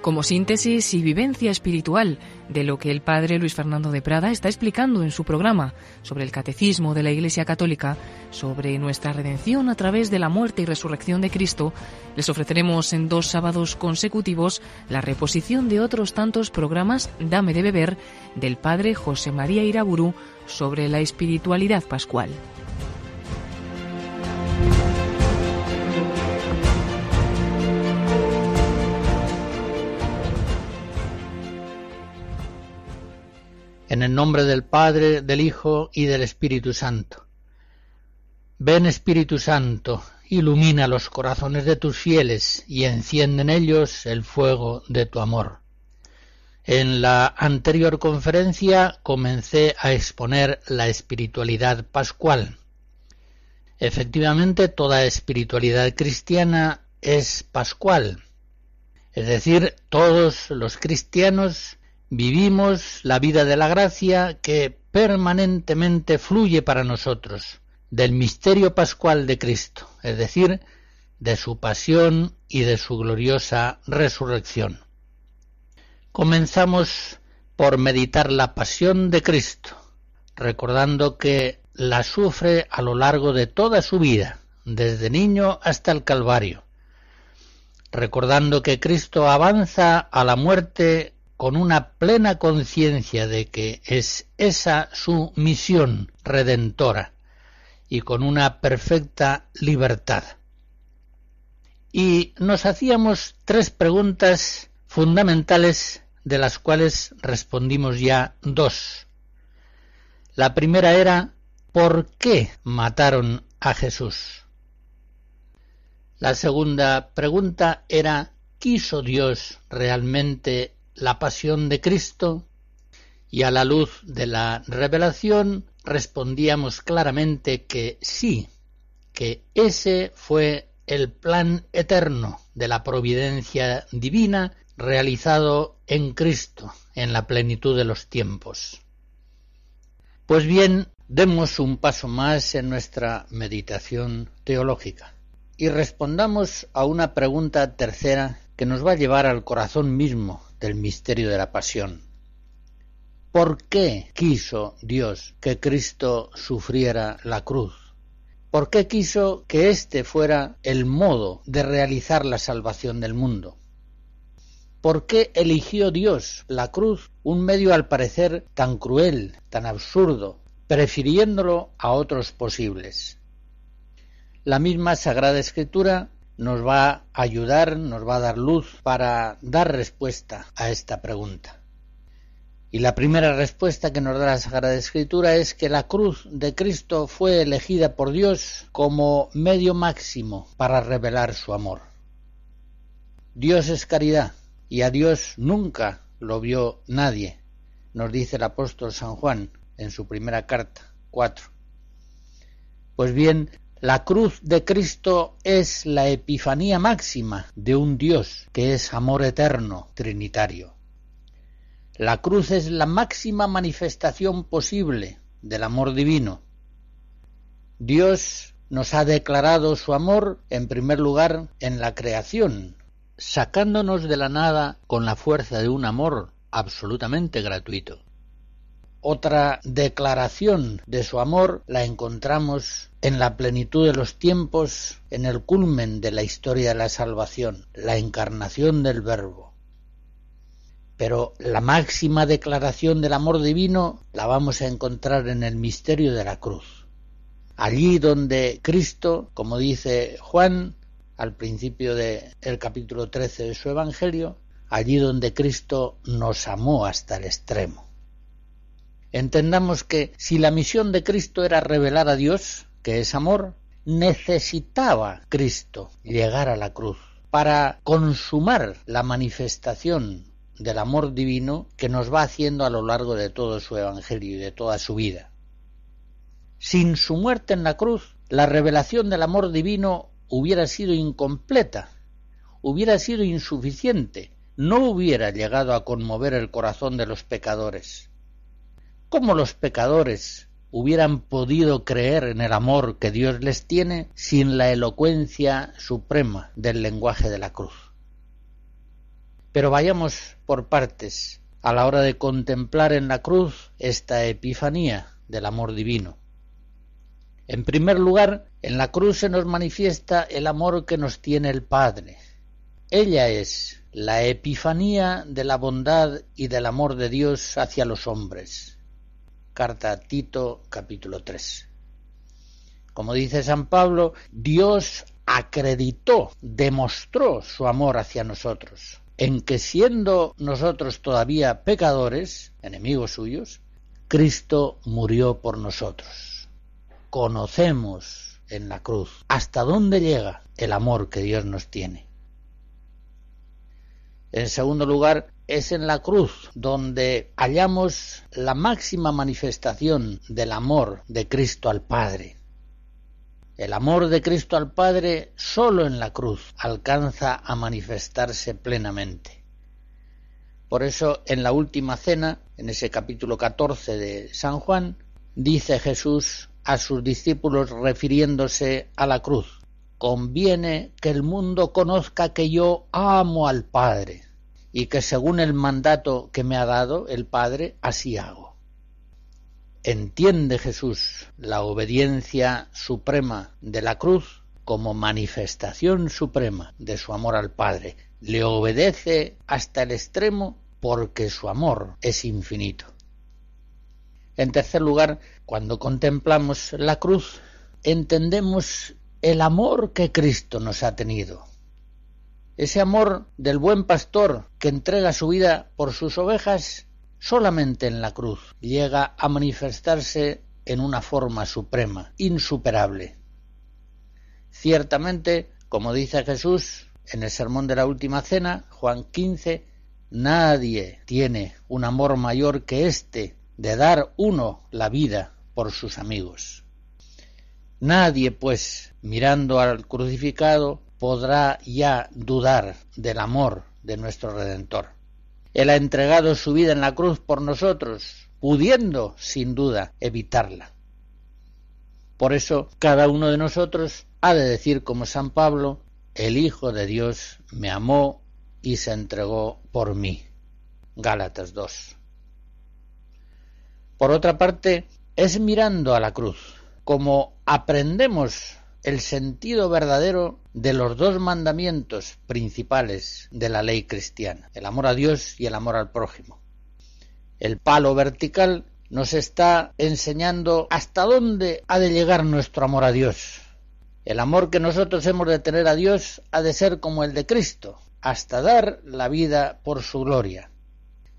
Como síntesis y vivencia espiritual de lo que el padre Luis Fernando de Prada está explicando en su programa sobre el catecismo de la Iglesia Católica, sobre nuestra redención a través de la muerte y resurrección de Cristo, les ofreceremos en dos sábados consecutivos la reposición de otros tantos programas Dame de beber del padre José María Iraburu sobre la espiritualidad pascual. En el nombre del Padre, del Hijo y del Espíritu Santo. Ven Espíritu Santo, ilumina los corazones de tus fieles y enciende en ellos el fuego de tu amor. En la anterior conferencia comencé a exponer la espiritualidad pascual. Efectivamente, toda espiritualidad cristiana es pascual. Es decir, todos los cristianos vivimos la vida de la gracia que permanentemente fluye para nosotros del misterio pascual de Cristo, es decir, de su pasión y de su gloriosa resurrección. Comenzamos por meditar la pasión de Cristo, recordando que la sufre a lo largo de toda su vida, desde niño hasta el Calvario, recordando que Cristo avanza a la muerte con una plena conciencia de que es esa su misión redentora y con una perfecta libertad. Y nos hacíamos tres preguntas fundamentales de las cuales respondimos ya dos. La primera era ¿por qué mataron a Jesús? La segunda pregunta era ¿quiso Dios realmente la pasión de Cristo y a la luz de la revelación respondíamos claramente que sí, que ese fue el plan eterno de la providencia divina realizado en Cristo en la plenitud de los tiempos. Pues bien, demos un paso más en nuestra meditación teológica y respondamos a una pregunta tercera que nos va a llevar al corazón mismo del misterio de la pasión. ¿Por qué quiso Dios que Cristo sufriera la cruz? ¿Por qué quiso que éste fuera el modo de realizar la salvación del mundo? ¿Por qué eligió Dios la cruz, un medio al parecer tan cruel, tan absurdo, prefiriéndolo a otros posibles? La misma Sagrada Escritura nos va a ayudar, nos va a dar luz para dar respuesta a esta pregunta. Y la primera respuesta que nos da la Sagrada Escritura es que la cruz de Cristo fue elegida por Dios como medio máximo para revelar su amor. Dios es caridad y a Dios nunca lo vio nadie, nos dice el apóstol San Juan en su primera carta 4. Pues bien, la cruz de Cristo es la epifanía máxima de un Dios que es amor eterno, trinitario. La cruz es la máxima manifestación posible del amor divino. Dios nos ha declarado su amor en primer lugar en la creación, sacándonos de la nada con la fuerza de un amor absolutamente gratuito. Otra declaración de su amor la encontramos en la plenitud de los tiempos, en el culmen de la historia de la salvación, la encarnación del Verbo. Pero la máxima declaración del amor divino la vamos a encontrar en el misterio de la cruz. Allí donde Cristo, como dice Juan al principio del capítulo 13 de su Evangelio, allí donde Cristo nos amó hasta el extremo. Entendamos que si la misión de Cristo era revelar a Dios, que es amor, necesitaba Cristo llegar a la cruz para consumar la manifestación del amor divino que nos va haciendo a lo largo de todo su Evangelio y de toda su vida. Sin su muerte en la cruz, la revelación del amor divino hubiera sido incompleta, hubiera sido insuficiente, no hubiera llegado a conmover el corazón de los pecadores. ¿Cómo los pecadores hubieran podido creer en el amor que Dios les tiene sin la elocuencia suprema del lenguaje de la cruz. Pero vayamos por partes a la hora de contemplar en la cruz esta epifanía del amor divino. En primer lugar, en la cruz se nos manifiesta el amor que nos tiene el Padre. Ella es la epifanía de la bondad y del amor de Dios hacia los hombres. Carta a Tito capítulo 3. Como dice San Pablo, Dios acreditó, demostró su amor hacia nosotros, en que siendo nosotros todavía pecadores, enemigos suyos, Cristo murió por nosotros. Conocemos en la cruz hasta dónde llega el amor que Dios nos tiene. En segundo lugar, es en la cruz donde hallamos la máxima manifestación del amor de Cristo al Padre. El amor de Cristo al Padre sólo en la cruz alcanza a manifestarse plenamente. Por eso en la última cena, en ese capítulo 14 de San Juan, dice Jesús a sus discípulos refiriéndose a la cruz, conviene que el mundo conozca que yo amo al Padre y que según el mandato que me ha dado el Padre, así hago. Entiende Jesús la obediencia suprema de la cruz como manifestación suprema de su amor al Padre. Le obedece hasta el extremo porque su amor es infinito. En tercer lugar, cuando contemplamos la cruz, entendemos el amor que Cristo nos ha tenido. Ese amor del buen pastor que entrega su vida por sus ovejas solamente en la cruz llega a manifestarse en una forma suprema, insuperable. Ciertamente, como dice Jesús en el sermón de la última cena, Juan 15, nadie tiene un amor mayor que este de dar uno la vida por sus amigos. Nadie, pues, mirando al crucificado, podrá ya dudar del amor de nuestro Redentor. Él ha entregado su vida en la cruz por nosotros, pudiendo, sin duda, evitarla. Por eso, cada uno de nosotros ha de decir como San Pablo, el Hijo de Dios me amó y se entregó por mí. Gálatas 2. Por otra parte, es mirando a la cruz como aprendemos el sentido verdadero de los dos mandamientos principales de la ley cristiana, el amor a Dios y el amor al prójimo. El palo vertical nos está enseñando hasta dónde ha de llegar nuestro amor a Dios. El amor que nosotros hemos de tener a Dios ha de ser como el de Cristo, hasta dar la vida por su gloria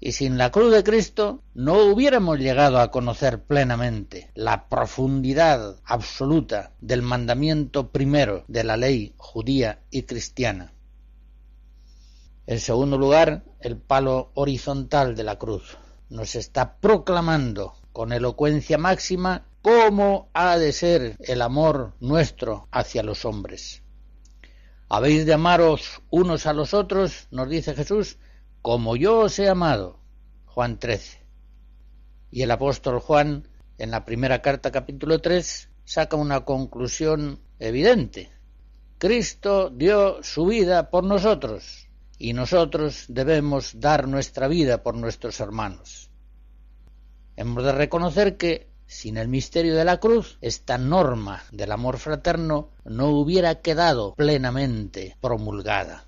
y sin la cruz de Cristo no hubiéramos llegado a conocer plenamente la profundidad absoluta del mandamiento primero de la ley judía y cristiana. En segundo lugar, el palo horizontal de la cruz nos está proclamando con elocuencia máxima cómo ha de ser el amor nuestro hacia los hombres. Habéis de amaros unos a los otros, nos dice Jesús, como yo os he amado. Juan 13. Y el apóstol Juan, en la primera carta capítulo 3, saca una conclusión evidente. Cristo dio su vida por nosotros y nosotros debemos dar nuestra vida por nuestros hermanos. Hemos de reconocer que sin el misterio de la cruz, esta norma del amor fraterno no hubiera quedado plenamente promulgada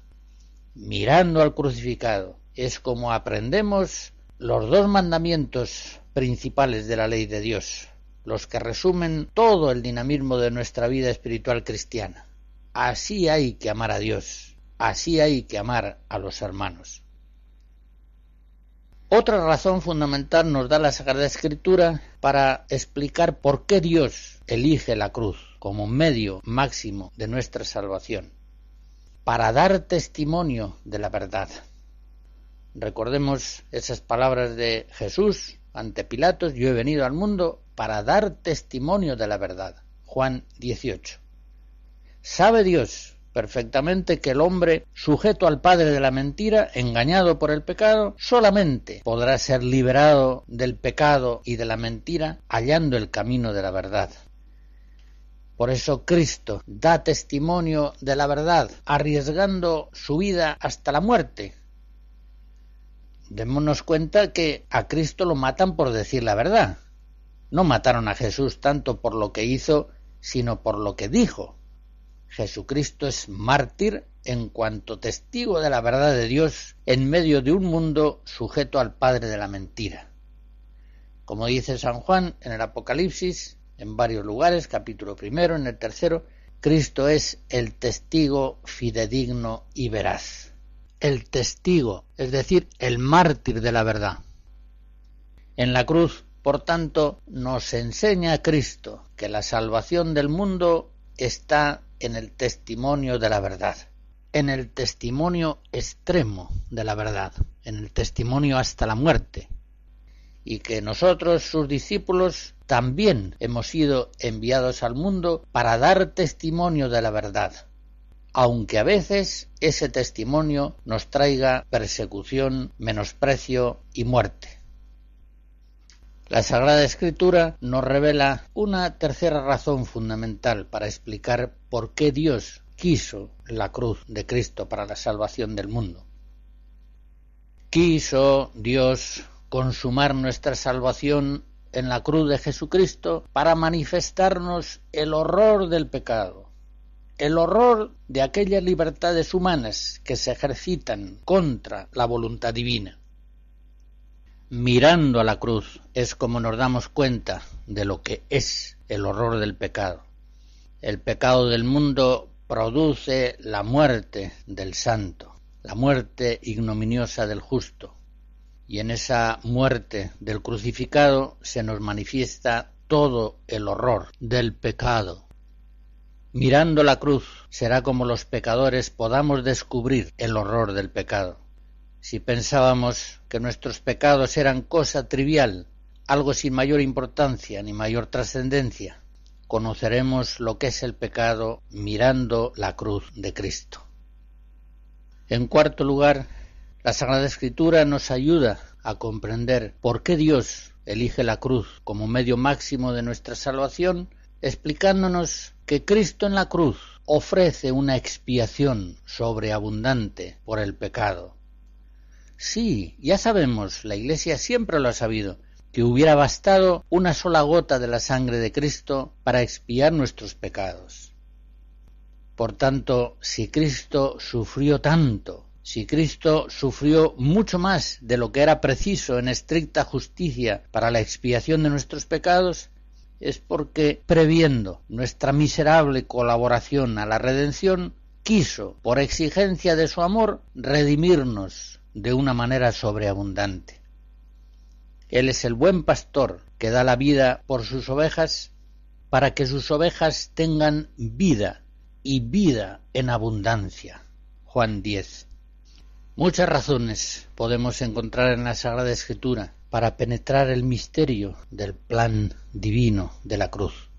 mirando al crucificado. Es como aprendemos los dos mandamientos principales de la ley de Dios, los que resumen todo el dinamismo de nuestra vida espiritual cristiana. Así hay que amar a Dios, así hay que amar a los hermanos. Otra razón fundamental nos da la Sagrada Escritura para explicar por qué Dios elige la cruz como medio máximo de nuestra salvación para dar testimonio de la verdad. Recordemos esas palabras de Jesús ante Pilatos, yo he venido al mundo para dar testimonio de la verdad. Juan 18. Sabe Dios perfectamente que el hombre, sujeto al padre de la mentira, engañado por el pecado, solamente podrá ser liberado del pecado y de la mentira hallando el camino de la verdad. Por eso Cristo da testimonio de la verdad, arriesgando su vida hasta la muerte. Démonos cuenta que a Cristo lo matan por decir la verdad. No mataron a Jesús tanto por lo que hizo, sino por lo que dijo. Jesucristo es mártir en cuanto testigo de la verdad de Dios en medio de un mundo sujeto al Padre de la mentira. Como dice San Juan en el Apocalipsis, en varios lugares, capítulo primero, en el tercero, Cristo es el testigo fidedigno y veraz. El testigo, es decir, el mártir de la verdad. En la cruz, por tanto, nos enseña Cristo que la salvación del mundo está en el testimonio de la verdad, en el testimonio extremo de la verdad, en el testimonio hasta la muerte, y que nosotros, sus discípulos, también hemos sido enviados al mundo para dar testimonio de la verdad, aunque a veces ese testimonio nos traiga persecución, menosprecio y muerte. La Sagrada Escritura nos revela una tercera razón fundamental para explicar por qué Dios quiso la cruz de Cristo para la salvación del mundo. Quiso Dios consumar nuestra salvación en la cruz de Jesucristo para manifestarnos el horror del pecado, el horror de aquellas libertades humanas que se ejercitan contra la voluntad divina mirando a la cruz es como nos damos cuenta de lo que es el horror del pecado. El pecado del mundo produce la muerte del santo, la muerte ignominiosa del justo. Y en esa muerte del crucificado se nos manifiesta todo el horror del pecado. Mirando la cruz será como los pecadores podamos descubrir el horror del pecado. Si pensábamos que nuestros pecados eran cosa trivial, algo sin mayor importancia ni mayor trascendencia, conoceremos lo que es el pecado mirando la cruz de Cristo. En cuarto lugar, la Sagrada Escritura nos ayuda a comprender por qué Dios elige la cruz como medio máximo de nuestra salvación, explicándonos que Cristo en la cruz ofrece una expiación sobreabundante por el pecado Sí, ya sabemos, la Iglesia siempre lo ha sabido, que hubiera bastado una sola gota de la sangre de Cristo para expiar nuestros pecados. Por tanto, si Cristo sufrió tanto, si Cristo sufrió mucho más de lo que era preciso en estricta justicia para la expiación de nuestros pecados, es porque, previendo nuestra miserable colaboración a la redención, quiso, por exigencia de su amor, redimirnos de una manera sobreabundante. Él es el buen pastor que da la vida por sus ovejas para que sus ovejas tengan vida y vida en abundancia. Juan 10. Muchas razones podemos encontrar en la Sagrada Escritura para penetrar el misterio del plan divino de la cruz.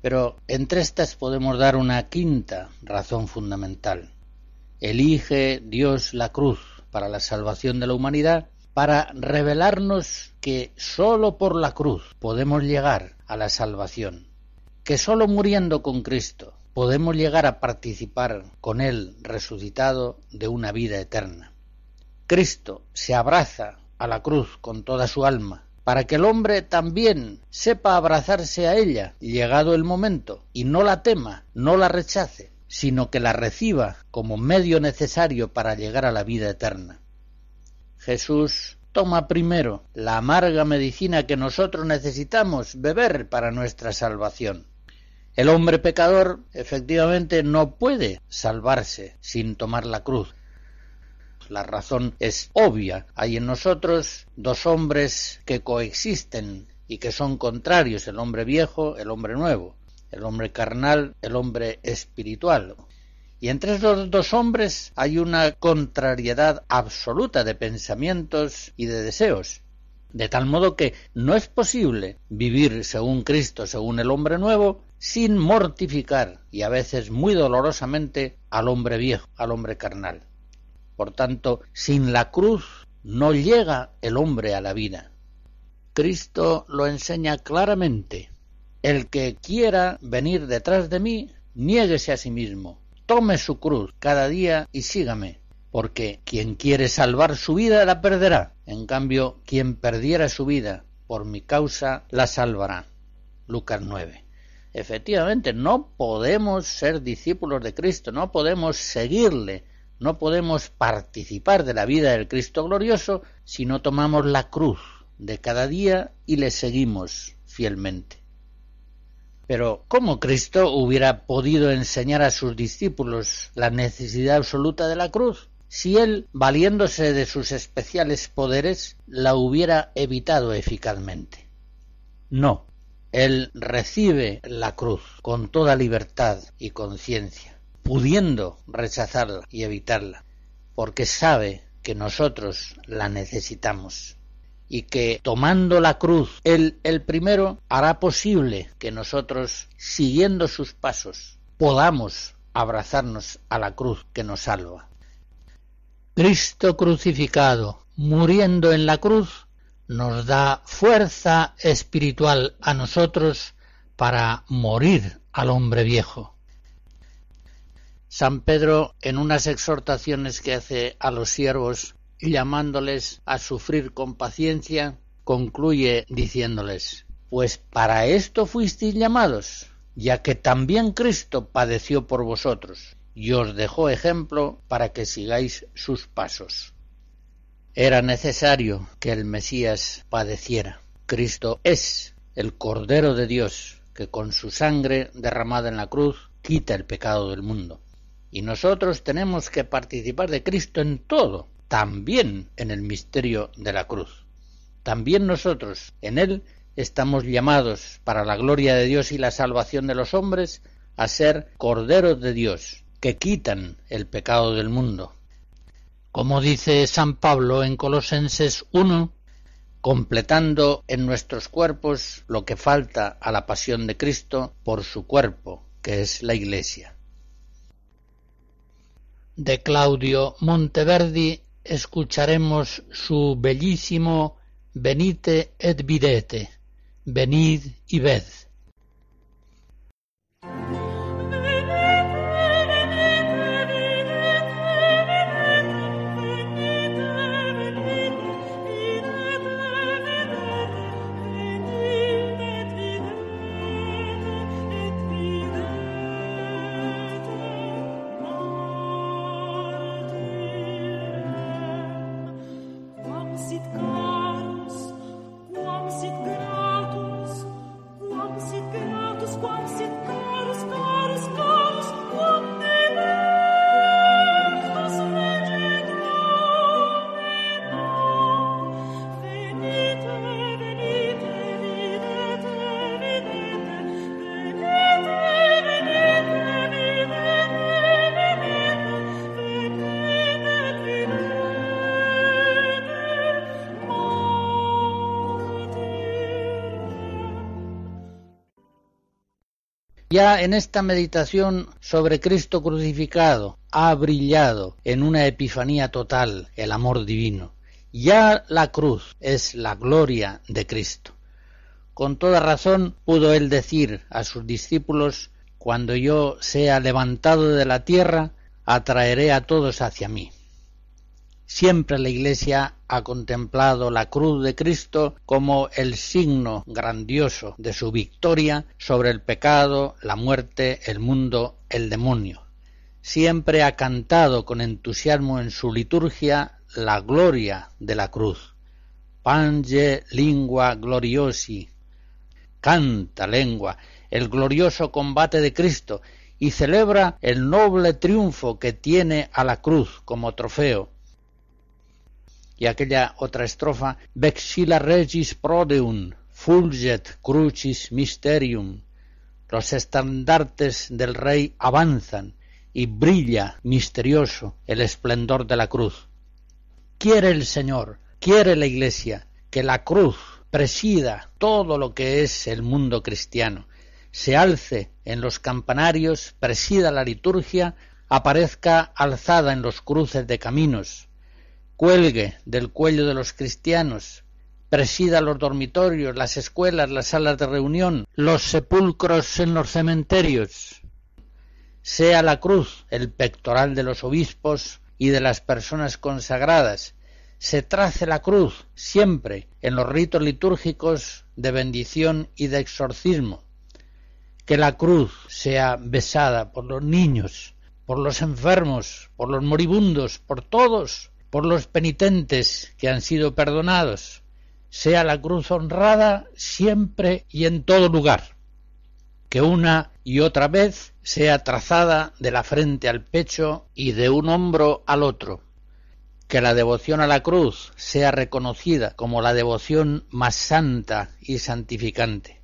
Pero entre estas podemos dar una quinta razón fundamental. Elige Dios la cruz para la salvación de la humanidad, para revelarnos que sólo por la cruz podemos llegar a la salvación, que sólo muriendo con Cristo podemos llegar a participar con Él resucitado de una vida eterna. Cristo se abraza a la cruz con toda su alma, para que el hombre también sepa abrazarse a ella, llegado el momento, y no la tema, no la rechace, sino que la reciba como medio necesario para llegar a la vida eterna. Jesús toma primero la amarga medicina que nosotros necesitamos beber para nuestra salvación. El hombre pecador efectivamente no puede salvarse sin tomar la cruz. La razón es obvia. Hay en nosotros dos hombres que coexisten y que son contrarios, el hombre viejo, el hombre nuevo el hombre carnal, el hombre espiritual. Y entre esos dos hombres hay una contrariedad absoluta de pensamientos y de deseos. De tal modo que no es posible vivir según Cristo, según el hombre nuevo, sin mortificar y a veces muy dolorosamente al hombre viejo, al hombre carnal. Por tanto, sin la cruz no llega el hombre a la vida. Cristo lo enseña claramente. El que quiera venir detrás de mí, niéguese a sí mismo, tome su cruz cada día y sígame porque quien quiere salvar su vida la perderá, en cambio quien perdiera su vida por mi causa la salvará. Lucas 9. Efectivamente, no podemos ser discípulos de Cristo, no podemos seguirle, no podemos participar de la vida del Cristo glorioso si no tomamos la cruz de cada día y le seguimos fielmente. Pero ¿cómo Cristo hubiera podido enseñar a sus discípulos la necesidad absoluta de la cruz? si él, valiéndose de sus especiales poderes, la hubiera evitado eficazmente. No, él recibe la cruz con toda libertad y conciencia, pudiendo rechazarla y evitarla, porque sabe que nosotros la necesitamos y que tomando la cruz él el primero hará posible que nosotros, siguiendo sus pasos, podamos abrazarnos a la cruz que nos salva. Cristo crucificado, muriendo en la cruz, nos da fuerza espiritual a nosotros para morir al hombre viejo. San Pedro, en unas exhortaciones que hace a los siervos, llamándoles a sufrir con paciencia, concluye diciéndoles, Pues para esto fuisteis llamados, ya que también Cristo padeció por vosotros, y os dejó ejemplo para que sigáis sus pasos. Era necesario que el Mesías padeciera. Cristo es el Cordero de Dios que con su sangre derramada en la cruz quita el pecado del mundo. Y nosotros tenemos que participar de Cristo en todo, también en el misterio de la cruz. También nosotros en Él estamos llamados para la gloria de Dios y la salvación de los hombres a ser Corderos de Dios, que quitan el pecado del mundo. Como dice San Pablo en Colosenses 1, completando en nuestros cuerpos lo que falta a la pasión de Cristo por su cuerpo, que es la Iglesia. De Claudio Monteverdi escucharemos su bellísimo Venite et videte, venid y ved. Ya en esta meditación sobre Cristo crucificado ha brillado en una epifanía total el amor divino. Ya la cruz es la gloria de Cristo. Con toda razón pudo él decir a sus discípulos, cuando yo sea levantado de la tierra, atraeré a todos hacia mí. Siempre la Iglesia ha contemplado la cruz de Cristo como el signo grandioso de su victoria sobre el pecado, la muerte, el mundo, el demonio. Siempre ha cantado con entusiasmo en su liturgia la gloria de la cruz. Pange lingua gloriosi. Canta lengua el glorioso combate de Cristo y celebra el noble triunfo que tiene a la cruz como trofeo y aquella otra estrofa Vexila regis prodeum, fulget crucis mysterium. Los estandartes del rey avanzan y brilla misterioso el esplendor de la cruz. Quiere el Señor, quiere la Iglesia que la cruz presida todo lo que es el mundo cristiano, se alce en los campanarios, presida la liturgia, aparezca alzada en los cruces de caminos, cuelgue del cuello de los cristianos, presida los dormitorios, las escuelas, las salas de reunión, los sepulcros en los cementerios, sea la cruz el pectoral de los obispos y de las personas consagradas, se trace la cruz siempre en los ritos litúrgicos de bendición y de exorcismo, que la cruz sea besada por los niños, por los enfermos, por los moribundos, por todos, por los penitentes que han sido perdonados, sea la cruz honrada siempre y en todo lugar, que una y otra vez sea trazada de la frente al pecho y de un hombro al otro, que la devoción a la cruz sea reconocida como la devoción más santa y santificante,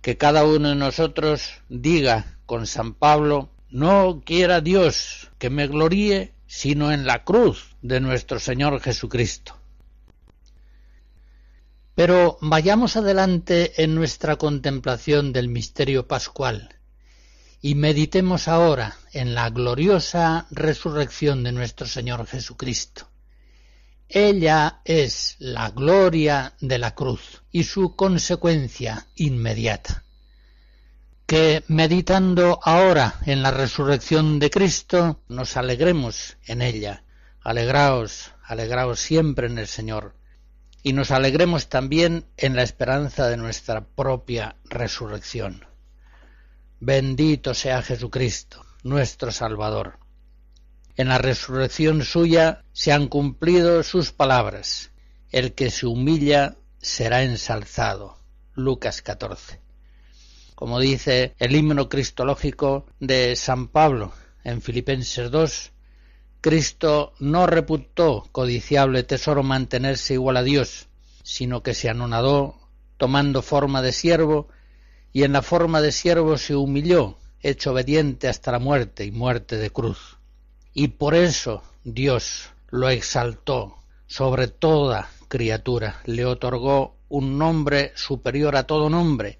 que cada uno de nosotros diga con San Pablo, no quiera Dios que me gloríe sino en la cruz de nuestro Señor Jesucristo. Pero vayamos adelante en nuestra contemplación del misterio pascual y meditemos ahora en la gloriosa resurrección de nuestro Señor Jesucristo. Ella es la gloria de la cruz y su consecuencia inmediata. Que meditando ahora en la resurrección de Cristo, nos alegremos en ella. Alegraos, alegraos siempre en el Señor. Y nos alegremos también en la esperanza de nuestra propia resurrección. Bendito sea Jesucristo, nuestro Salvador. En la resurrección suya se han cumplido sus palabras. El que se humilla será ensalzado. Lucas 14. Como dice el himno cristológico de San Pablo en Filipenses 2, Cristo no reputó codiciable tesoro mantenerse igual a Dios, sino que se anonadó tomando forma de siervo y en la forma de siervo se humilló, hecho obediente hasta la muerte y muerte de cruz. Y por eso Dios lo exaltó sobre toda criatura, le otorgó un nombre superior a todo nombre,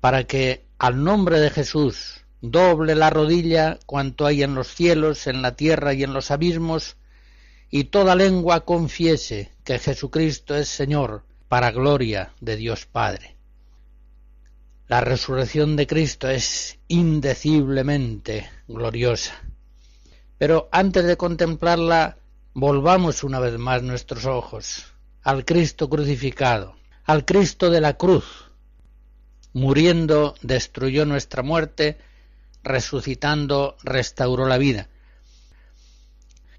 para que al nombre de Jesús doble la rodilla cuanto hay en los cielos, en la tierra y en los abismos, y toda lengua confiese que Jesucristo es Señor, para gloria de Dios Padre. La resurrección de Cristo es indeciblemente gloriosa. Pero antes de contemplarla, volvamos una vez más nuestros ojos al Cristo crucificado, al Cristo de la cruz. Muriendo destruyó nuestra muerte, resucitando restauró la vida.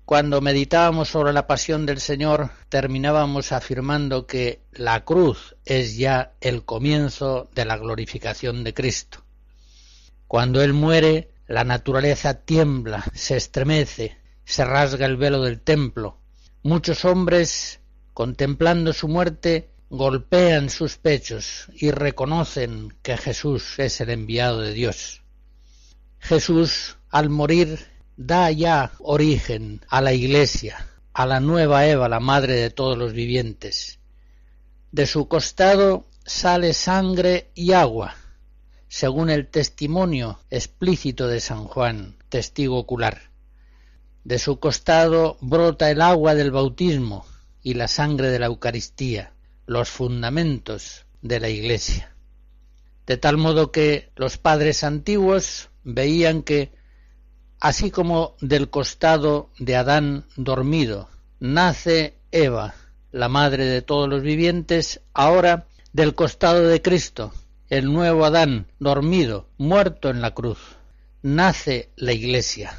Cuando meditábamos sobre la pasión del Señor, terminábamos afirmando que la cruz es ya el comienzo de la glorificación de Cristo. Cuando Él muere, la naturaleza tiembla, se estremece, se rasga el velo del templo. Muchos hombres, contemplando su muerte, golpean sus pechos y reconocen que Jesús es el enviado de Dios. Jesús, al morir, da ya origen a la Iglesia, a la nueva Eva, la madre de todos los vivientes. De su costado sale sangre y agua, según el testimonio explícito de San Juan, testigo ocular. De su costado brota el agua del bautismo y la sangre de la Eucaristía, los fundamentos de la Iglesia. De tal modo que los padres antiguos veían que, así como del costado de Adán dormido nace Eva, la madre de todos los vivientes, ahora del costado de Cristo el nuevo Adán, dormido, muerto en la cruz. Nace la Iglesia,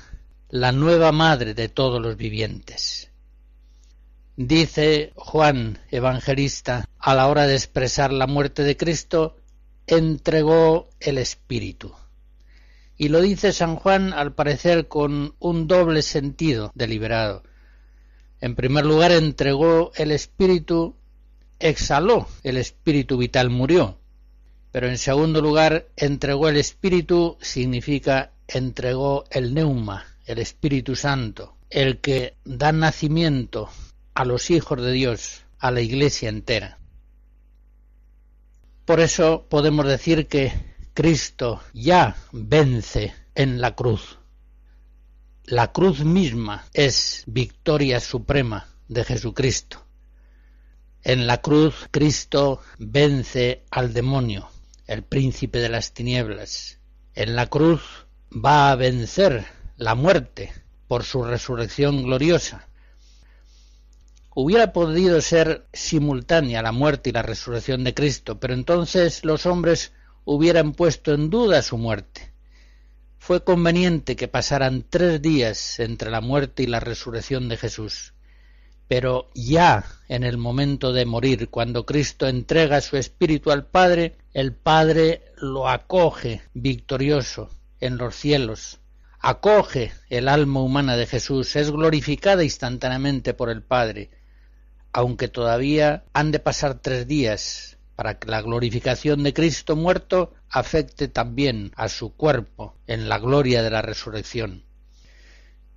la nueva madre de todos los vivientes. Dice Juan Evangelista, a la hora de expresar la muerte de Cristo, entregó el Espíritu. Y lo dice San Juan al parecer con un doble sentido deliberado. En primer lugar, entregó el Espíritu, exhaló el Espíritu vital, murió, pero en segundo lugar, entregó el Espíritu significa entregó el neuma, el Espíritu Santo, el que da nacimiento a los hijos de Dios, a la Iglesia entera. Por eso podemos decir que Cristo ya vence en la cruz. La cruz misma es victoria suprema de Jesucristo. En la cruz Cristo vence al demonio, el príncipe de las tinieblas. En la cruz va a vencer la muerte por su resurrección gloriosa. Hubiera podido ser simultánea la muerte y la resurrección de Cristo, pero entonces los hombres hubieran puesto en duda su muerte. Fue conveniente que pasaran tres días entre la muerte y la resurrección de Jesús. Pero ya en el momento de morir, cuando Cristo entrega su espíritu al Padre, el Padre lo acoge victorioso en los cielos, acoge el alma humana de Jesús, es glorificada instantáneamente por el Padre, aunque todavía han de pasar tres días para que la glorificación de Cristo muerto afecte también a su cuerpo en la gloria de la resurrección.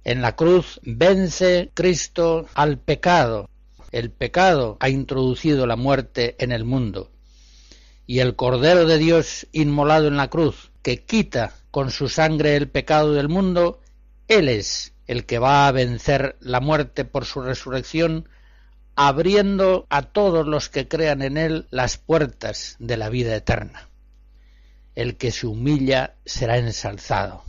En la cruz vence Cristo al pecado. El pecado ha introducido la muerte en el mundo. Y el Cordero de Dios inmolado en la cruz, que quita con su sangre el pecado del mundo, Él es el que va a vencer la muerte por su resurrección, abriendo a todos los que crean en Él las puertas de la vida eterna. El que se humilla será ensalzado.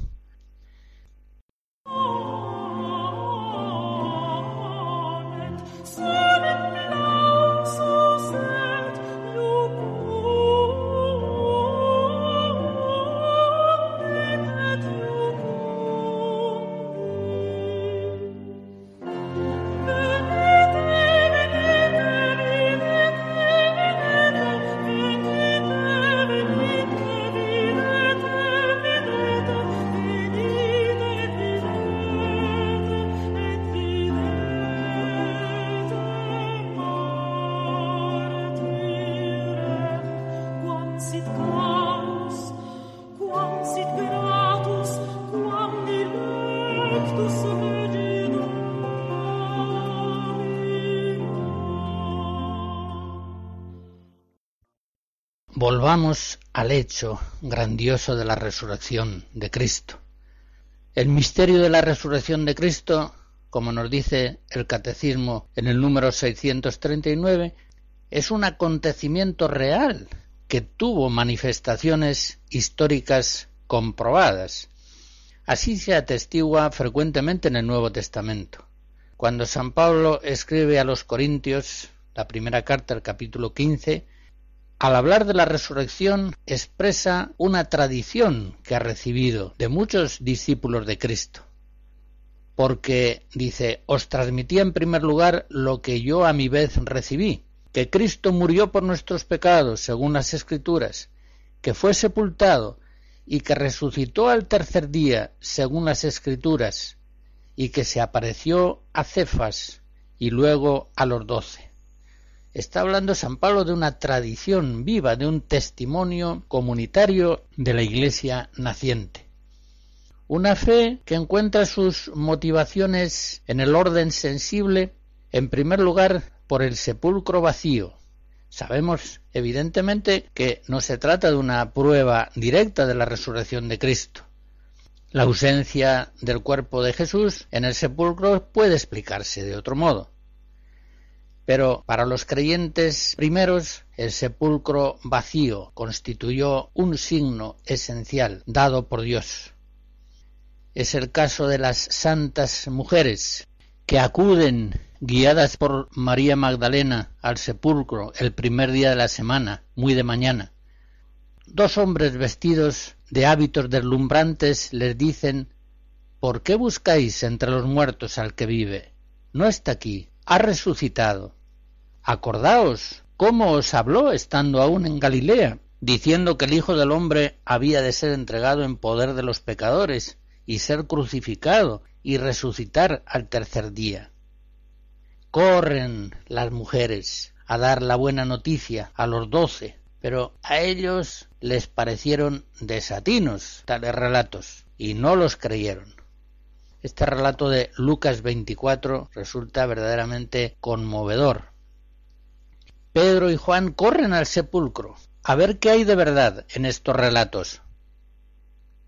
Al hecho grandioso de la resurrección de Cristo. El misterio de la resurrección de Cristo, como nos dice el Catecismo en el número 639, es un acontecimiento real que tuvo manifestaciones históricas comprobadas. Así se atestigua frecuentemente en el Nuevo Testamento. Cuando San Pablo escribe a los Corintios, la primera carta, el capítulo 15, al hablar de la resurrección expresa una tradición que ha recibido de muchos discípulos de Cristo. Porque dice, os transmití en primer lugar lo que yo a mi vez recibí, que Cristo murió por nuestros pecados, según las Escrituras, que fue sepultado y que resucitó al tercer día, según las Escrituras, y que se apareció a Cefas y luego a los doce. Está hablando San Pablo de una tradición viva, de un testimonio comunitario de la Iglesia naciente. Una fe que encuentra sus motivaciones en el orden sensible, en primer lugar, por el sepulcro vacío. Sabemos, evidentemente, que no se trata de una prueba directa de la resurrección de Cristo. La ausencia del cuerpo de Jesús en el sepulcro puede explicarse de otro modo. Pero para los creyentes primeros el sepulcro vacío constituyó un signo esencial dado por Dios. Es el caso de las santas mujeres que acuden guiadas por María Magdalena al sepulcro el primer día de la semana, muy de mañana. Dos hombres vestidos de hábitos deslumbrantes les dicen ¿Por qué buscáis entre los muertos al que vive? No está aquí, ha resucitado. Acordaos cómo os habló estando aún en Galilea, diciendo que el Hijo del Hombre había de ser entregado en poder de los pecadores y ser crucificado y resucitar al tercer día. Corren las mujeres a dar la buena noticia a los doce, pero a ellos les parecieron desatinos tales relatos y no los creyeron. Este relato de Lucas 24 resulta verdaderamente conmovedor. Pedro y Juan corren al sepulcro a ver qué hay de verdad en estos relatos.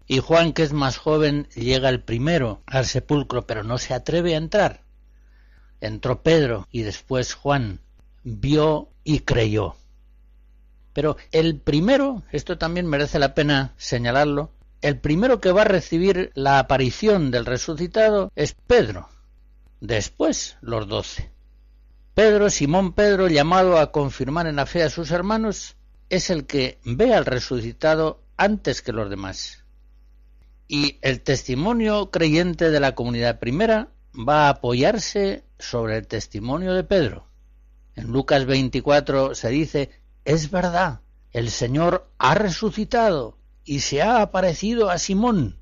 Y Juan, que es más joven, llega el primero al sepulcro, pero no se atreve a entrar. Entró Pedro y después Juan, vio y creyó. Pero el primero, esto también merece la pena señalarlo, el primero que va a recibir la aparición del resucitado es Pedro, después los doce. Pedro, Simón Pedro, llamado a confirmar en la fe a sus hermanos, es el que ve al resucitado antes que los demás. Y el testimonio creyente de la comunidad primera va a apoyarse sobre el testimonio de Pedro. En Lucas 24 se dice, es verdad, el Señor ha resucitado y se ha aparecido a Simón.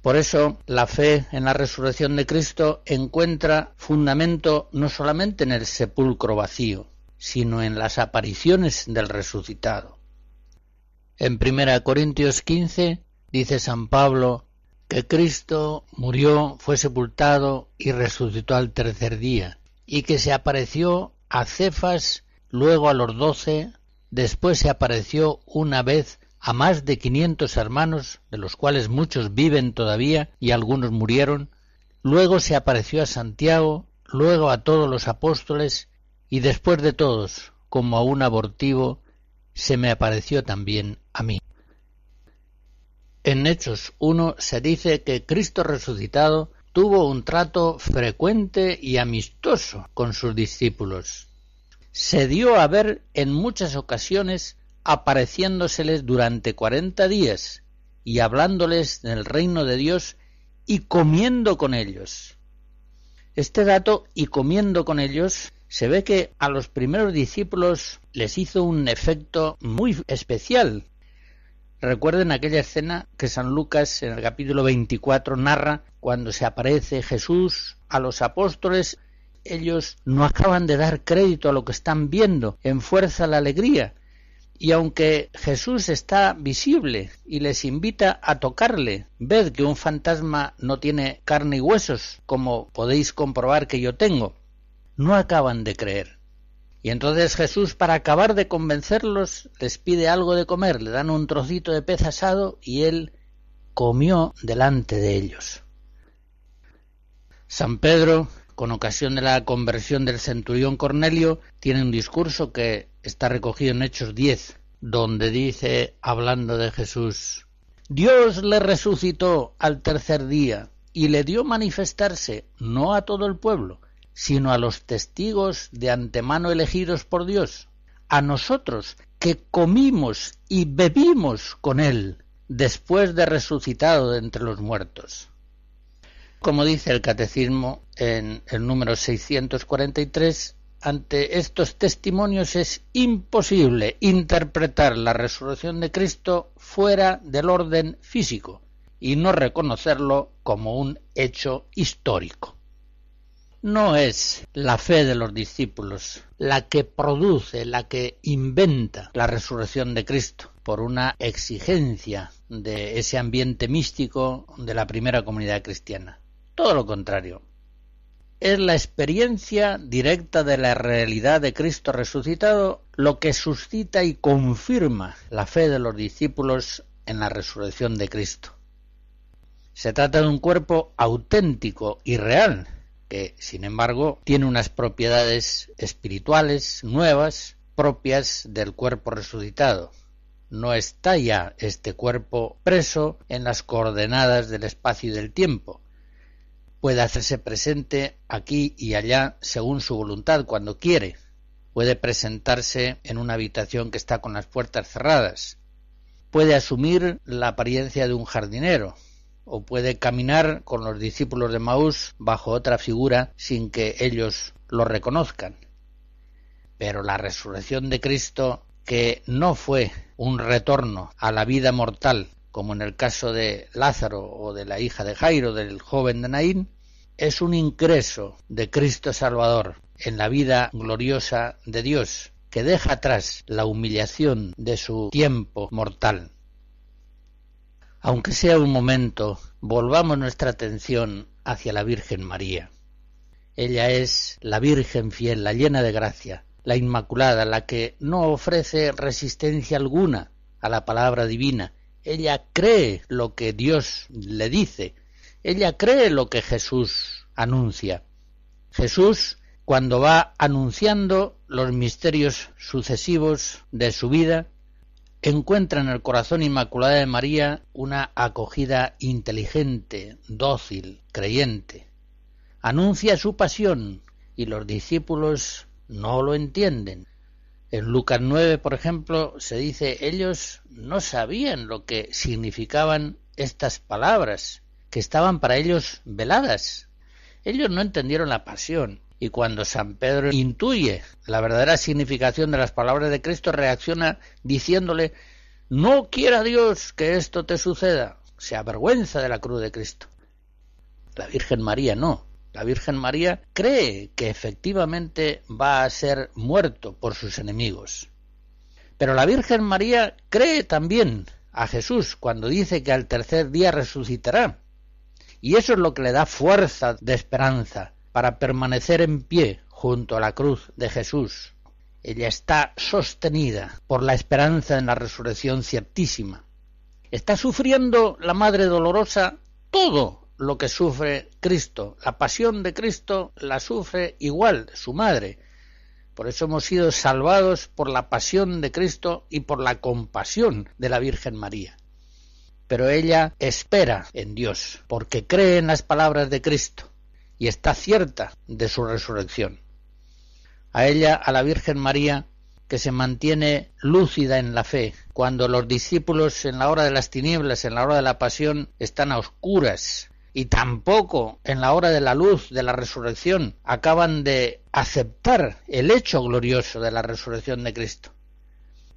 Por eso la fe en la resurrección de Cristo encuentra fundamento no solamente en el sepulcro vacío, sino en las apariciones del resucitado. En 1 Corintios 15 dice San Pablo que Cristo murió, fue sepultado y resucitó al tercer día, y que se apareció a Cefas, luego a los doce, después se apareció una vez a más de quinientos hermanos, de los cuales muchos viven todavía y algunos murieron, luego se apareció a Santiago, luego a todos los apóstoles, y después de todos, como a un abortivo, se me apareció también a mí. En Hechos 1 se dice que Cristo resucitado tuvo un trato frecuente y amistoso con sus discípulos. Se dio a ver en muchas ocasiones apareciéndoseles durante cuarenta días y hablándoles del reino de Dios y comiendo con ellos. Este dato y comiendo con ellos se ve que a los primeros discípulos les hizo un efecto muy especial. Recuerden aquella escena que San Lucas en el capítulo 24 narra cuando se aparece Jesús a los apóstoles. Ellos no acaban de dar crédito a lo que están viendo, en fuerza la alegría, y aunque Jesús está visible y les invita a tocarle, ved que un fantasma no tiene carne y huesos, como podéis comprobar que yo tengo, no acaban de creer. Y entonces Jesús, para acabar de convencerlos, les pide algo de comer, le dan un trocito de pez asado y él comió delante de ellos. San Pedro con ocasión de la conversión del centurión Cornelio, tiene un discurso que está recogido en Hechos 10, donde dice, hablando de Jesús, Dios le resucitó al tercer día y le dio manifestarse no a todo el pueblo, sino a los testigos de antemano elegidos por Dios, a nosotros que comimos y bebimos con él después de resucitado de entre los muertos. Como dice el catecismo en el número 643, ante estos testimonios es imposible interpretar la resurrección de Cristo fuera del orden físico y no reconocerlo como un hecho histórico. No es la fe de los discípulos la que produce, la que inventa la resurrección de Cristo por una exigencia de ese ambiente místico de la primera comunidad cristiana. Todo lo contrario. Es la experiencia directa de la realidad de Cristo resucitado lo que suscita y confirma la fe de los discípulos en la resurrección de Cristo. Se trata de un cuerpo auténtico y real, que, sin embargo, tiene unas propiedades espirituales nuevas propias del cuerpo resucitado. No está ya este cuerpo preso en las coordenadas del espacio y del tiempo, puede hacerse presente aquí y allá según su voluntad cuando quiere. Puede presentarse en una habitación que está con las puertas cerradas. Puede asumir la apariencia de un jardinero o puede caminar con los discípulos de Maús bajo otra figura sin que ellos lo reconozcan. Pero la resurrección de Cristo, que no fue un retorno a la vida mortal, como en el caso de Lázaro o de la hija de Jairo, del joven de Naín, es un ingreso de Cristo Salvador en la vida gloriosa de Dios, que deja atrás la humillación de su tiempo mortal. Aunque sea un momento, volvamos nuestra atención hacia la Virgen María. Ella es la Virgen fiel, la llena de gracia, la Inmaculada, la que no ofrece resistencia alguna a la palabra divina. Ella cree lo que Dios le dice, ella cree lo que Jesús anuncia. Jesús, cuando va anunciando los misterios sucesivos de su vida, encuentra en el corazón inmaculado de María una acogida inteligente, dócil, creyente. Anuncia su pasión y los discípulos no lo entienden. En Lucas 9, por ejemplo, se dice, ellos no sabían lo que significaban estas palabras, que estaban para ellos veladas. Ellos no entendieron la pasión, y cuando San Pedro intuye la verdadera significación de las palabras de Cristo, reacciona diciéndole, no quiera Dios que esto te suceda. Se avergüenza de la cruz de Cristo. La Virgen María no. La Virgen María cree que efectivamente va a ser muerto por sus enemigos. Pero la Virgen María cree también a Jesús cuando dice que al tercer día resucitará. Y eso es lo que le da fuerza de esperanza para permanecer en pie junto a la cruz de Jesús. Ella está sostenida por la esperanza en la resurrección ciertísima. Está sufriendo la Madre Dolorosa todo lo que sufre Cristo. La pasión de Cristo la sufre igual su Madre. Por eso hemos sido salvados por la pasión de Cristo y por la compasión de la Virgen María. Pero ella espera en Dios, porque cree en las palabras de Cristo y está cierta de su resurrección. A ella, a la Virgen María, que se mantiene lúcida en la fe, cuando los discípulos en la hora de las tinieblas, en la hora de la pasión, están a oscuras, y tampoco en la hora de la luz de la resurrección acaban de aceptar el hecho glorioso de la resurrección de Cristo.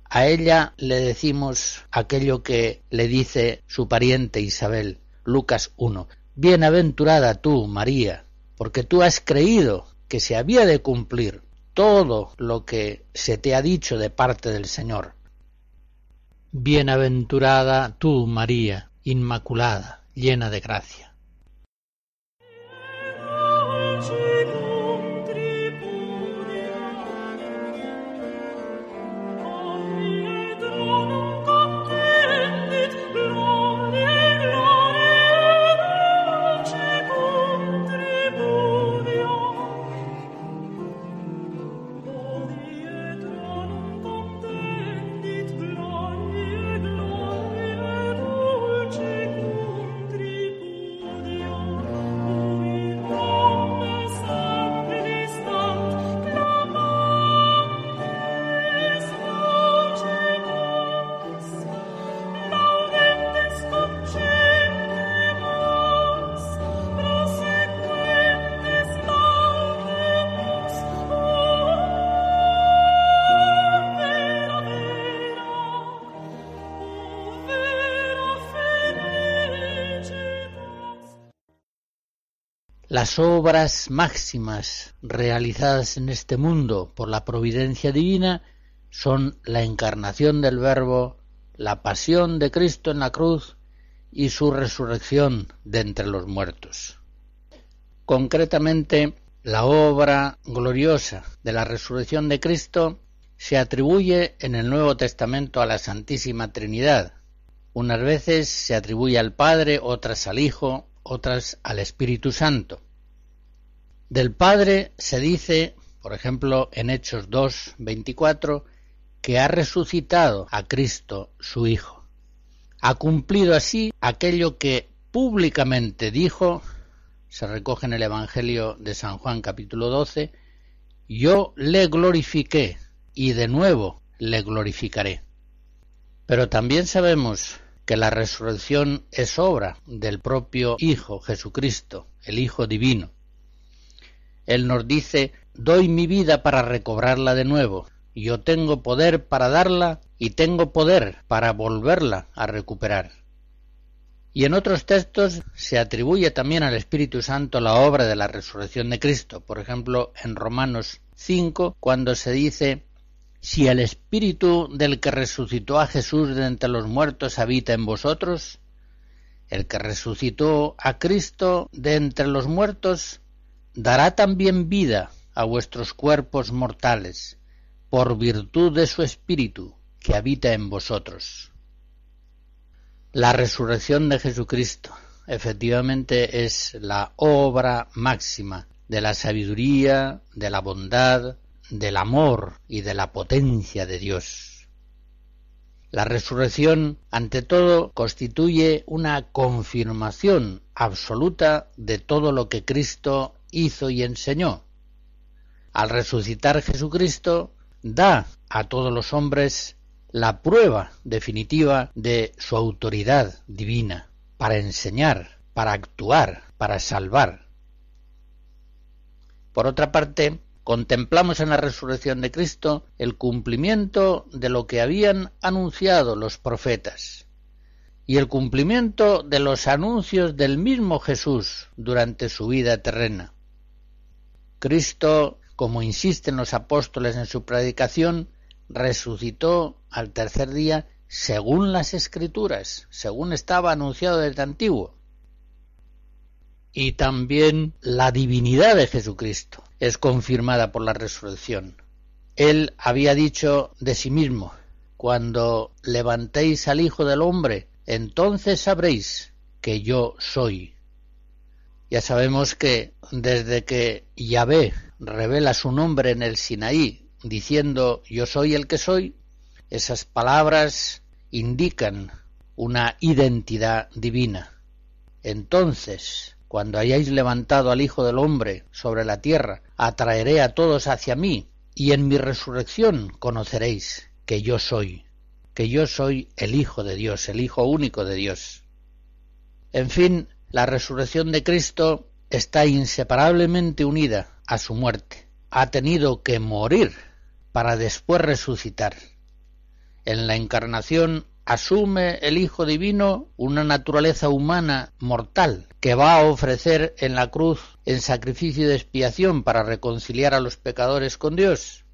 A ella le decimos aquello que le dice su pariente Isabel, Lucas 1. Bienaventurada tú, María, porque tú has creído que se había de cumplir todo lo que se te ha dicho de parte del Señor. Bienaventurada tú, María, Inmaculada, llena de gracia. church. Las obras máximas realizadas en este mundo por la providencia divina son la encarnación del Verbo, la pasión de Cristo en la cruz y su resurrección de entre los muertos. Concretamente, la obra gloriosa de la resurrección de Cristo se atribuye en el Nuevo Testamento a la Santísima Trinidad. Unas veces se atribuye al Padre, otras al Hijo, otras al Espíritu Santo. Del Padre se dice, por ejemplo, en Hechos 2, 24, que ha resucitado a Cristo, su Hijo. Ha cumplido así aquello que públicamente dijo, se recoge en el Evangelio de San Juan capítulo 12, yo le glorifiqué y de nuevo le glorificaré. Pero también sabemos que la resurrección es obra del propio Hijo Jesucristo, el Hijo Divino. Él nos dice, doy mi vida para recobrarla de nuevo. Yo tengo poder para darla y tengo poder para volverla a recuperar. Y en otros textos se atribuye también al Espíritu Santo la obra de la resurrección de Cristo. Por ejemplo, en Romanos 5, cuando se dice, si el Espíritu del que resucitó a Jesús de entre los muertos habita en vosotros, el que resucitó a Cristo de entre los muertos dará también vida a vuestros cuerpos mortales, por virtud de su Espíritu que habita en vosotros. La resurrección de Jesucristo efectivamente es la obra máxima de la sabiduría, de la bondad, del amor y de la potencia de Dios. La resurrección, ante todo, constituye una confirmación absoluta de todo lo que Cristo hizo y enseñó. Al resucitar Jesucristo, da a todos los hombres la prueba definitiva de su autoridad divina para enseñar, para actuar, para salvar. Por otra parte, contemplamos en la resurrección de Cristo el cumplimiento de lo que habían anunciado los profetas y el cumplimiento de los anuncios del mismo Jesús durante su vida terrena. Cristo, como insisten los apóstoles en su predicación, resucitó al tercer día según las escrituras, según estaba anunciado desde antiguo. Y también la divinidad de Jesucristo es confirmada por la resurrección. Él había dicho de sí mismo, cuando levantéis al Hijo del Hombre, entonces sabréis que yo soy. Ya sabemos que desde que Yahvé revela su nombre en el Sinaí diciendo yo soy el que soy, esas palabras indican una identidad divina. Entonces, cuando hayáis levantado al Hijo del Hombre sobre la tierra, atraeré a todos hacia mí, y en mi resurrección conoceréis que yo soy, que yo soy el Hijo de Dios, el Hijo único de Dios. En fin, la resurrección de Cristo está inseparablemente unida a su muerte. Ha tenido que morir para después resucitar. En la encarnación asume el Hijo Divino una naturaleza humana mortal que va a ofrecer en la cruz en sacrificio de expiación para reconciliar a los pecadores con Dios.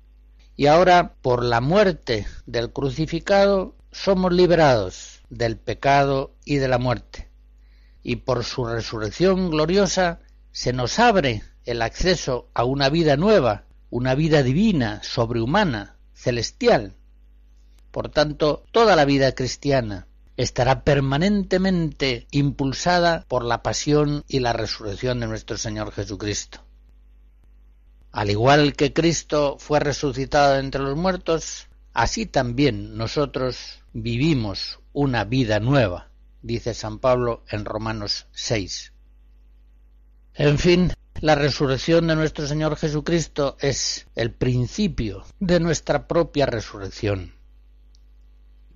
Y ahora, por la muerte del crucificado, somos liberados del pecado y de la muerte. Y por su resurrección gloriosa se nos abre el acceso a una vida nueva, una vida divina, sobrehumana, celestial. Por tanto, toda la vida cristiana estará permanentemente impulsada por la pasión y la resurrección de nuestro Señor Jesucristo. Al igual que Cristo fue resucitado entre los muertos, así también nosotros vivimos una vida nueva, dice San Pablo en Romanos 6. En fin, la resurrección de nuestro Señor Jesucristo es el principio de nuestra propia resurrección.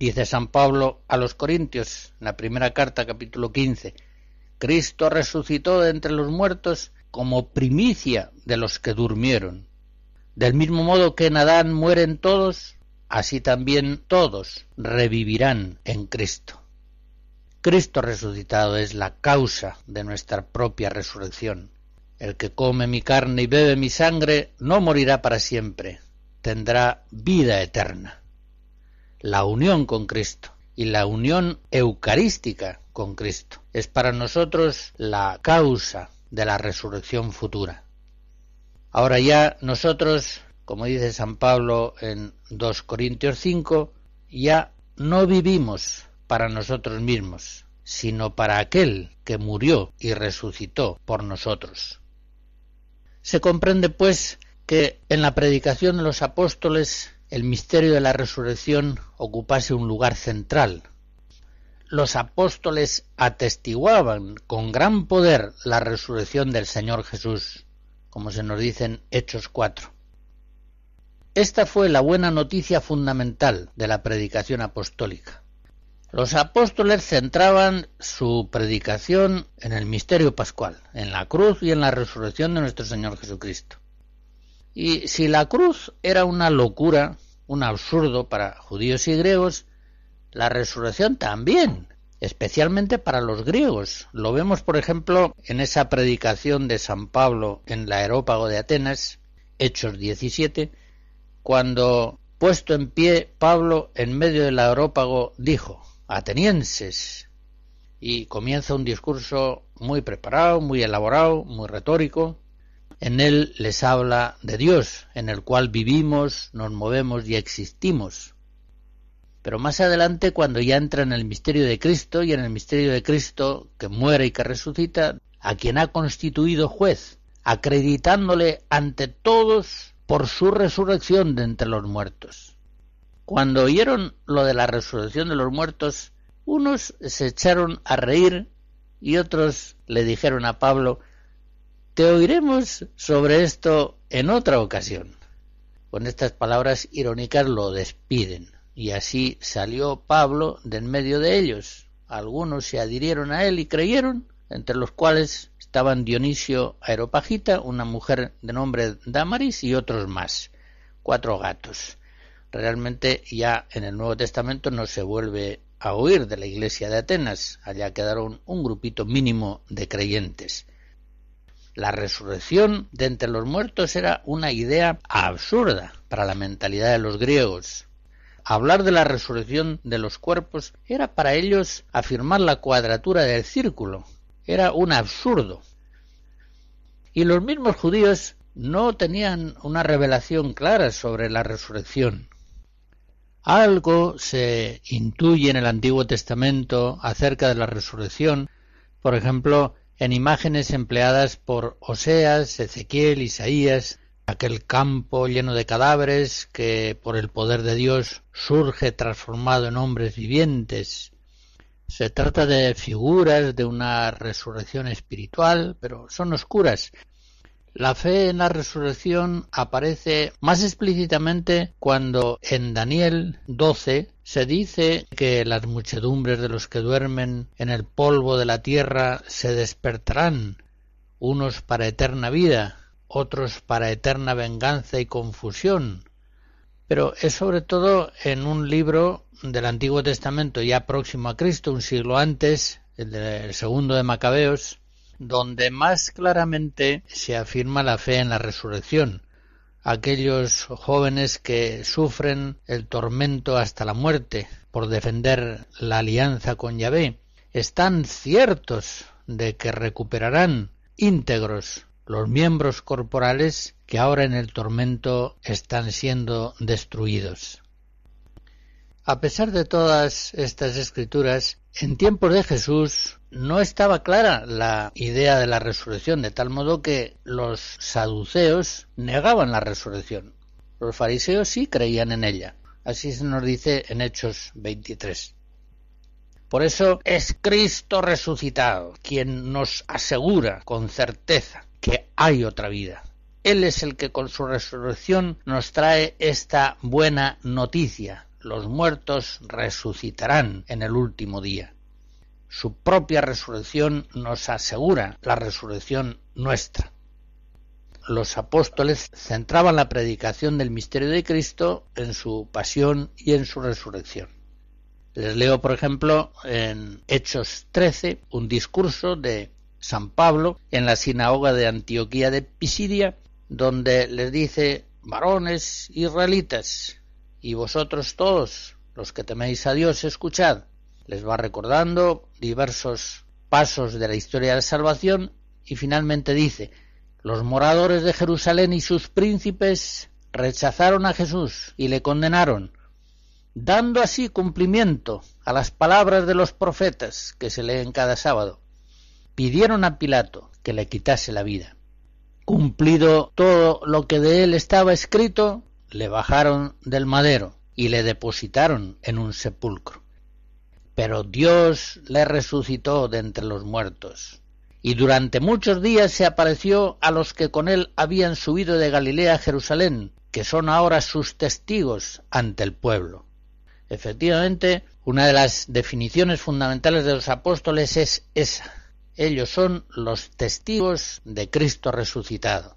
Dice San Pablo a los Corintios, en la primera carta, capítulo 15, Cristo resucitó de entre los muertos como primicia de los que durmieron. Del mismo modo que en Adán mueren todos, así también todos revivirán en Cristo. Cristo resucitado es la causa de nuestra propia resurrección. El que come mi carne y bebe mi sangre no morirá para siempre, tendrá vida eterna la unión con Cristo y la unión eucarística con Cristo. Es para nosotros la causa de la resurrección futura. Ahora ya nosotros, como dice San Pablo en 2 Corintios 5, ya no vivimos para nosotros mismos, sino para aquel que murió y resucitó por nosotros. Se comprende, pues, que en la predicación de los apóstoles el misterio de la resurrección ocupase un lugar central. Los apóstoles atestiguaban con gran poder la resurrección del Señor Jesús, como se nos dice en Hechos 4. Esta fue la buena noticia fundamental de la predicación apostólica. Los apóstoles centraban su predicación en el misterio pascual, en la cruz y en la resurrección de nuestro Señor Jesucristo. Y si la cruz era una locura, un absurdo para judíos y griegos, la resurrección también, especialmente para los griegos. Lo vemos, por ejemplo, en esa predicación de San Pablo en el aerópago de Atenas, Hechos 17, cuando, puesto en pie, Pablo en medio del aerópago dijo, atenienses, y comienza un discurso muy preparado, muy elaborado, muy retórico, en él les habla de Dios, en el cual vivimos, nos movemos y existimos. Pero más adelante, cuando ya entra en el misterio de Cristo y en el misterio de Cristo que muere y que resucita, a quien ha constituido juez, acreditándole ante todos por su resurrección de entre los muertos. Cuando oyeron lo de la resurrección de los muertos, unos se echaron a reír y otros le dijeron a Pablo, te oiremos sobre esto en otra ocasión. Con estas palabras irónicas lo despiden, y así salió Pablo de en medio de ellos. Algunos se adhirieron a él y creyeron, entre los cuales estaban Dionisio Aeropagita, una mujer de nombre Damaris y otros más, cuatro gatos. Realmente ya en el Nuevo Testamento no se vuelve a oír de la iglesia de Atenas, allá quedaron un grupito mínimo de creyentes. La resurrección de entre los muertos era una idea absurda para la mentalidad de los griegos. Hablar de la resurrección de los cuerpos era para ellos afirmar la cuadratura del círculo, era un absurdo. Y los mismos judíos no tenían una revelación clara sobre la resurrección. Algo se intuye en el Antiguo Testamento acerca de la resurrección, por ejemplo, en imágenes empleadas por Oseas, Ezequiel, Isaías, aquel campo lleno de cadáveres que por el poder de Dios surge transformado en hombres vivientes, se trata de figuras de una resurrección espiritual, pero son oscuras. La fe en la resurrección aparece más explícitamente cuando en Daniel 12 se dice que las muchedumbres de los que duermen en el polvo de la tierra se despertarán, unos para eterna vida, otros para eterna venganza y confusión. Pero es sobre todo en un libro del Antiguo Testamento ya próximo a Cristo, un siglo antes, el, segundo de Macabeos, donde más claramente se afirma la fe en la resurrección. Aquellos jóvenes que sufren el tormento hasta la muerte por defender la alianza con Yahvé, están ciertos de que recuperarán íntegros los miembros corporales que ahora en el tormento están siendo destruidos. A pesar de todas estas escrituras, en tiempos de Jesús no estaba clara la idea de la resurrección, de tal modo que los saduceos negaban la resurrección. Los fariseos sí creían en ella. Así se nos dice en Hechos 23. Por eso es Cristo resucitado quien nos asegura con certeza que hay otra vida. Él es el que con su resurrección nos trae esta buena noticia los muertos resucitarán en el último día. Su propia resurrección nos asegura la resurrección nuestra. Los apóstoles centraban la predicación del misterio de Cristo en su pasión y en su resurrección. Les leo, por ejemplo, en Hechos 13, un discurso de San Pablo en la sinagoga de Antioquía de Pisidia, donde les dice, varones israelitas, y vosotros todos, los que teméis a Dios, escuchad. Les va recordando diversos pasos de la historia de la salvación y finalmente dice, los moradores de Jerusalén y sus príncipes rechazaron a Jesús y le condenaron, dando así cumplimiento a las palabras de los profetas que se leen cada sábado. Pidieron a Pilato que le quitase la vida. Cumplido todo lo que de él estaba escrito, le bajaron del madero y le depositaron en un sepulcro. Pero Dios le resucitó de entre los muertos, y durante muchos días se apareció a los que con él habían subido de Galilea a Jerusalén, que son ahora sus testigos ante el pueblo. Efectivamente, una de las definiciones fundamentales de los apóstoles es esa. Ellos son los testigos de Cristo resucitado.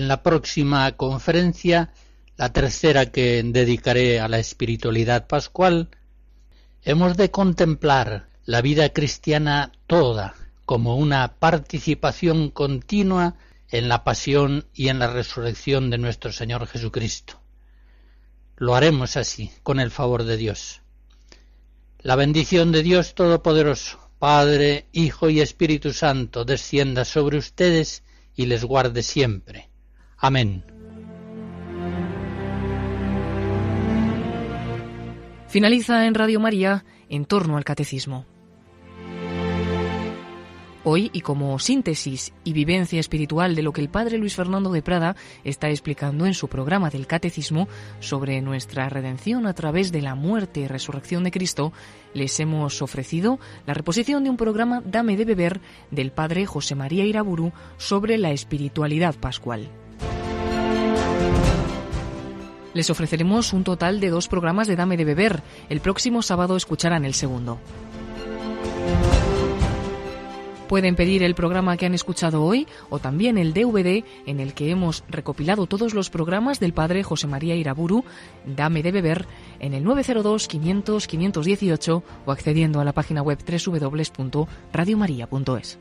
En la próxima conferencia, la tercera que dedicaré a la espiritualidad pascual, hemos de contemplar la vida cristiana toda como una participación continua en la pasión y en la resurrección de nuestro Señor Jesucristo. Lo haremos así, con el favor de Dios. La bendición de Dios Todopoderoso, Padre, Hijo y Espíritu Santo, descienda sobre ustedes y les guarde siempre. Amén. Finaliza en Radio María en torno al catecismo. Hoy, y como síntesis y vivencia espiritual de lo que el padre Luis Fernando de Prada está explicando en su programa del Catecismo sobre nuestra redención a través de la muerte y resurrección de Cristo, les hemos ofrecido la reposición de un programa Dame de beber del padre José María Iraburu sobre la espiritualidad pascual. Les ofreceremos un total de dos programas de Dame de beber. El próximo sábado escucharán el segundo. Pueden pedir el programa que han escuchado hoy o también el DVD en el que hemos recopilado todos los programas del padre José María Iraburu, Dame de Beber, en el 902-500-518 o accediendo a la página web www.radiomaria.es.